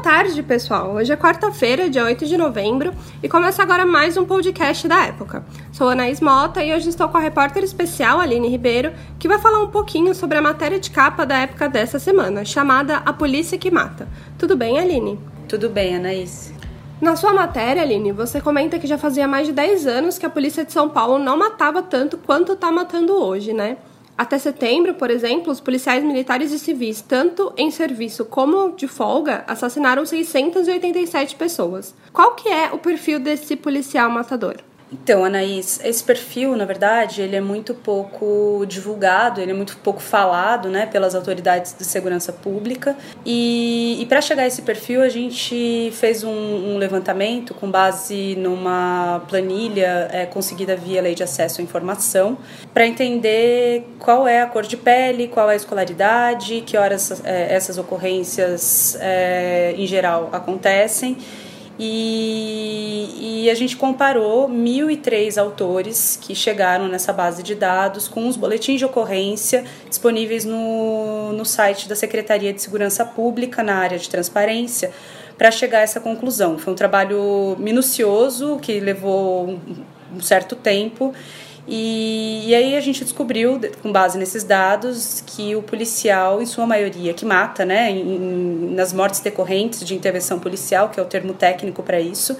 tarde, pessoal. Hoje é quarta-feira, dia 8 de novembro, e começa agora mais um podcast da época. Sou Anaís Mota e hoje estou com a repórter especial Aline Ribeiro, que vai falar um pouquinho sobre a matéria de capa da época dessa semana, chamada A Polícia que Mata. Tudo bem, Aline? Tudo bem, Anaís. Na sua matéria, Aline, você comenta que já fazia mais de 10 anos que a polícia de São Paulo não matava tanto quanto está matando hoje, né? Até setembro, por exemplo, os policiais militares e civis, tanto em serviço como de folga, assassinaram 687 pessoas. Qual que é o perfil desse policial matador? Então, Anaís, esse perfil, na verdade, ele é muito pouco divulgado, ele é muito pouco falado, né, pelas autoridades de segurança pública. E, e para chegar a esse perfil, a gente fez um, um levantamento com base numa planilha é, conseguida via Lei de Acesso à Informação, para entender qual é a cor de pele, qual é a escolaridade, que horas é, essas ocorrências, é, em geral, acontecem e, e, a gente comparou 1.003 autores que chegaram nessa base de dados com os boletins de ocorrência disponíveis no, no site da Secretaria de Segurança Pública na área de transparência para chegar a essa conclusão. Foi um trabalho minucioso que levou um certo tempo e, e, aí a gente descobriu, com base nesses dados, que o policial, em sua maioria, que mata, né, em, nas mortes decorrentes de intervenção policial, que é o termo técnico para isso,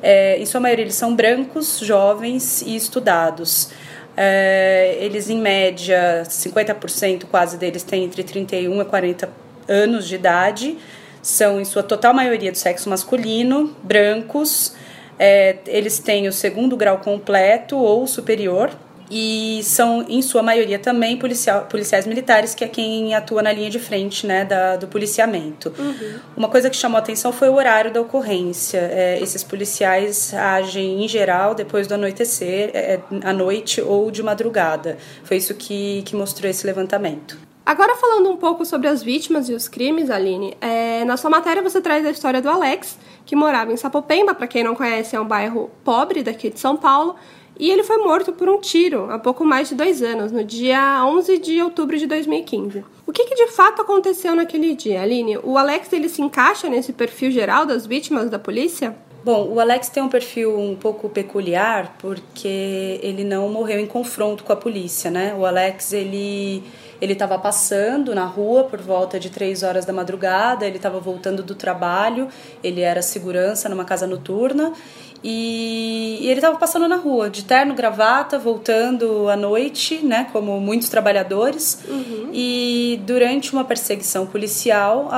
é, em sua maioria eles são brancos, jovens e estudados. É, eles, em média, 50% quase deles têm entre 31 e 40 anos de idade, são, em sua total maioria, do sexo masculino, brancos, é, eles têm o segundo grau completo ou superior e são, em sua maioria, também policial, policiais militares, que é quem atua na linha de frente né, da, do policiamento. Uhum. Uma coisa que chamou a atenção foi o horário da ocorrência. É, esses policiais agem, em geral, depois do anoitecer, é, à noite ou de madrugada. Foi isso que, que mostrou esse levantamento. Agora falando um pouco sobre as vítimas e os crimes, Aline, é, na sua matéria você traz a história do Alex, que morava em Sapopemba, para quem não conhece, é um bairro pobre daqui de São Paulo, e ele foi morto por um tiro há pouco mais de dois anos, no dia 11 de outubro de 2015. O que, que de fato aconteceu naquele dia, Aline? O Alex ele se encaixa nesse perfil geral das vítimas da polícia? Bom, o Alex tem um perfil um pouco peculiar porque ele não morreu em confronto com a polícia, né? O Alex ele ele estava passando na rua por volta de três horas da madrugada, ele estava voltando do trabalho, ele era segurança numa casa noturna e, e ele estava passando na rua, de terno, gravata, voltando à noite, né, como muitos trabalhadores. Uhum. E durante uma perseguição policial,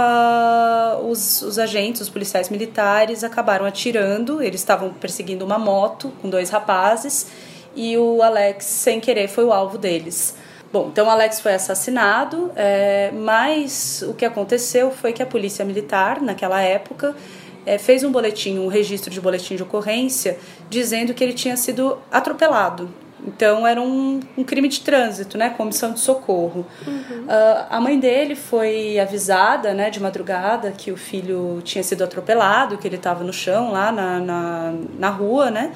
os, os agentes, os policiais militares, acabaram atirando. Eles estavam perseguindo uma moto com dois rapazes e o Alex, sem querer, foi o alvo deles. Bom, então Alex foi assassinado, é, mas o que aconteceu foi que a polícia militar, naquela época, é, fez um boletim, um registro de boletim de ocorrência, dizendo que ele tinha sido atropelado. Então era um, um crime de trânsito, né, comissão de socorro. Uhum. Uh, a mãe dele foi avisada, né, de madrugada que o filho tinha sido atropelado, que ele estava no chão lá na, na, na rua, né,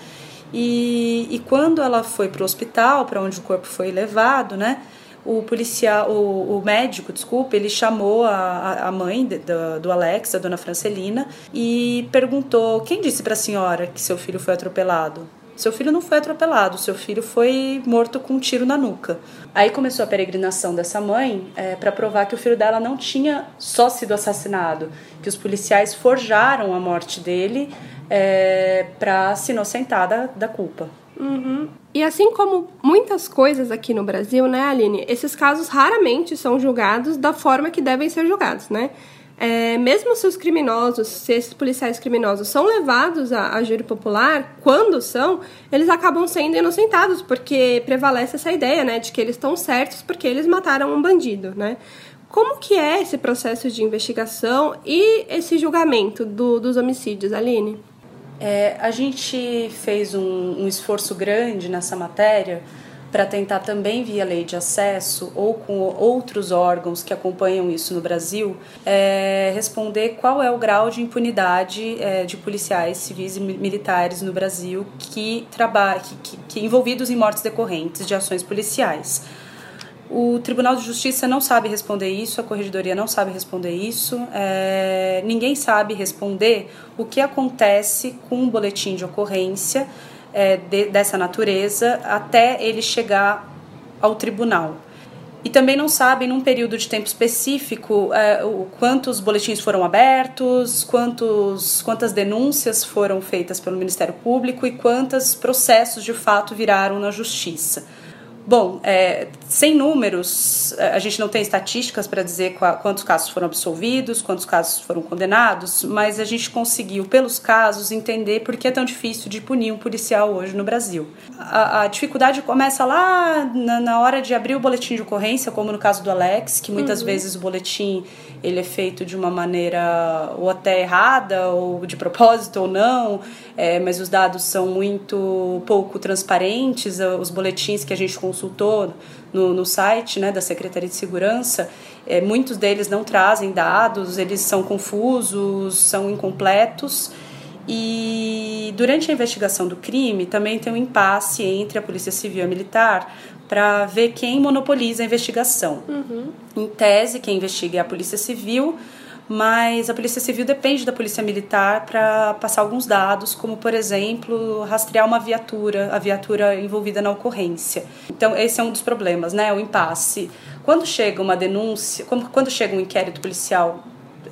e, e quando ela foi para o hospital, para onde o corpo foi levado, né? O policial, o, o médico, desculpa, ele chamou a, a mãe do, do Alex, a dona Francelina, e perguntou: quem disse para a senhora que seu filho foi atropelado? Seu filho não foi atropelado, seu filho foi morto com um tiro na nuca. Aí começou a peregrinação dessa mãe é, para provar que o filho dela não tinha só sido assassinado, que os policiais forjaram a morte dele é, para se inocentar da, da culpa. Uhum. E assim como muitas coisas aqui no Brasil, né, Aline, esses casos raramente são julgados da forma que devem ser julgados, né? É, mesmo se os criminosos, se esses policiais criminosos são levados a, a júri popular, quando são, eles acabam sendo inocentados, porque prevalece essa ideia, né, de que eles estão certos porque eles mataram um bandido, né? Como que é esse processo de investigação e esse julgamento do, dos homicídios, Aline? É, a gente fez um, um esforço grande nessa matéria para tentar também via lei de acesso ou com outros órgãos que acompanham isso no Brasil é, responder qual é o grau de impunidade é, de policiais civis e militares no Brasil que que, que, que envolvidos em mortes decorrentes de ações policiais O Tribunal de Justiça não sabe responder isso, a Corregedoria não sabe responder isso, é, ninguém sabe responder o que acontece com um boletim de ocorrência é, de, dessa natureza até ele chegar ao tribunal. E também não sabem, num período de tempo específico, é, o, quantos boletins foram abertos, quantos, quantas denúncias foram feitas pelo Ministério Público e quantos processos de fato viraram na Justiça. Bom, é, sem números, é, a gente não tem estatísticas para dizer quantos casos foram absolvidos, quantos casos foram condenados, mas a gente conseguiu, pelos casos, entender por que é tão difícil de punir um policial hoje no Brasil. A, a dificuldade começa lá na, na, hora de abrir o boletim de ocorrência, como no caso do Alex, que muitas uhum. vezes o boletim ele é feito de uma maneira ou até errada, ou de propósito ou não, é, mas os dados são muito pouco transparentes, os boletins que a gente consultou no, no site né, da Secretaria de Segurança, é, muitos deles não trazem dados, eles são confusos, são incompletos. E durante a investigação do crime também tem um impasse entre a Polícia Civil e a Militar para ver quem monopoliza a investigação. Uhum. Em tese, quem investiga é a Polícia Civil, mas a Polícia Civil depende da Polícia Militar para passar alguns dados, como, por exemplo, rastrear uma viatura, a viatura envolvida na ocorrência. Então, esse é um dos problemas, né? O impasse. Quando chega uma denúncia, quando chega um inquérito policial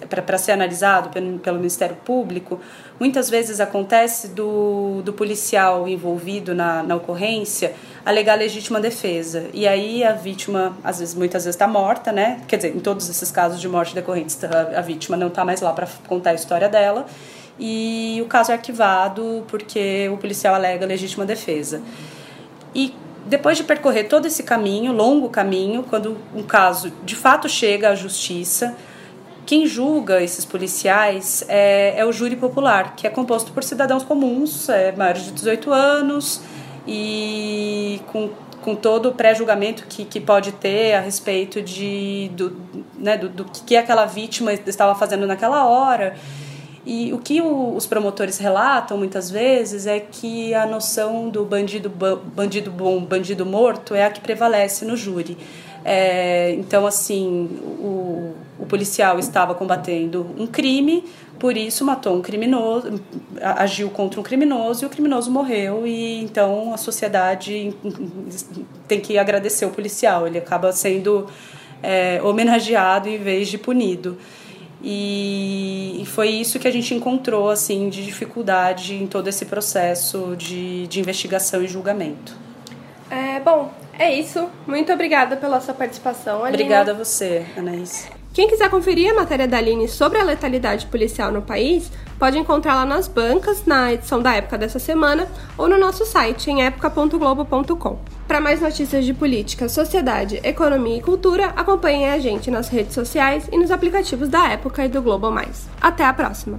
para ser analisado pelo, pelo, Ministério Público, muitas vezes acontece do, do policial envolvido na, na ocorrência alegar legítima defesa. E aí a vítima, às vezes, muitas vezes está morta, né? Quer dizer, em todos esses casos de morte decorrentes, a, a vítima não está mais lá para contar a história dela. E o caso é arquivado porque o policial alega legítima defesa. E depois de percorrer todo esse caminho, longo caminho, quando um caso de fato chega à justiça, quem julga esses policiais é, é, o júri popular, que é composto por cidadãos comuns, é, maiores de 18 anos e com, com todo o pré-julgamento que, que pode ter a respeito de, do, né, do, do que aquela vítima estava fazendo naquela hora. E o que os promotores relatam muitas vezes é que a noção do bandido, bandido bom, bandido morto é a que prevalece no júri. É, então, assim, o, o policial estava combatendo um crime, por isso matou um criminoso, agiu contra um criminoso e o criminoso morreu e então a sociedade tem que agradecer o policial, ele acaba sendo é, homenageado em vez de punido. E, e, foi isso que a gente encontrou assim de dificuldade em todo esse processo de, de investigação e julgamento. Bom, é isso. Muito obrigada pela sua participação, Aline. Obrigada a você, Anaís. Quem quiser conferir a matéria da Aline sobre a letalidade policial no país, pode encontrá-la nas bancas, na edição da época dessa semana, ou no nosso site em época.globo.com. Para mais notícias de política, sociedade, economia e cultura, acompanhem a gente nas redes sociais e nos aplicativos da Época e do Globo Mais. Até a próxima!